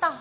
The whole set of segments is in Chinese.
到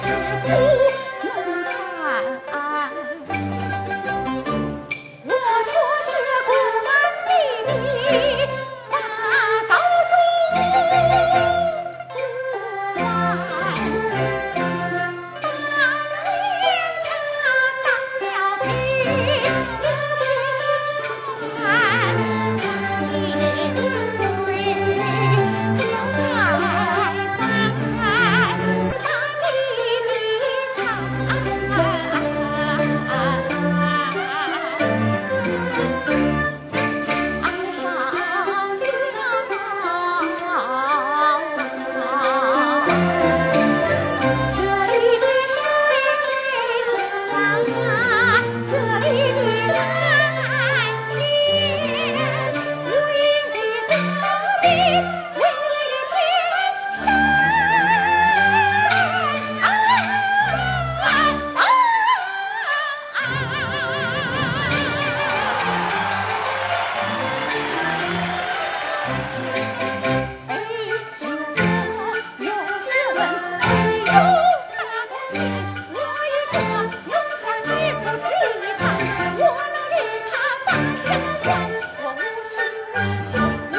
是不今日我有学问你有大功行我一个农家女不值一趟我能与他把生还我无需求。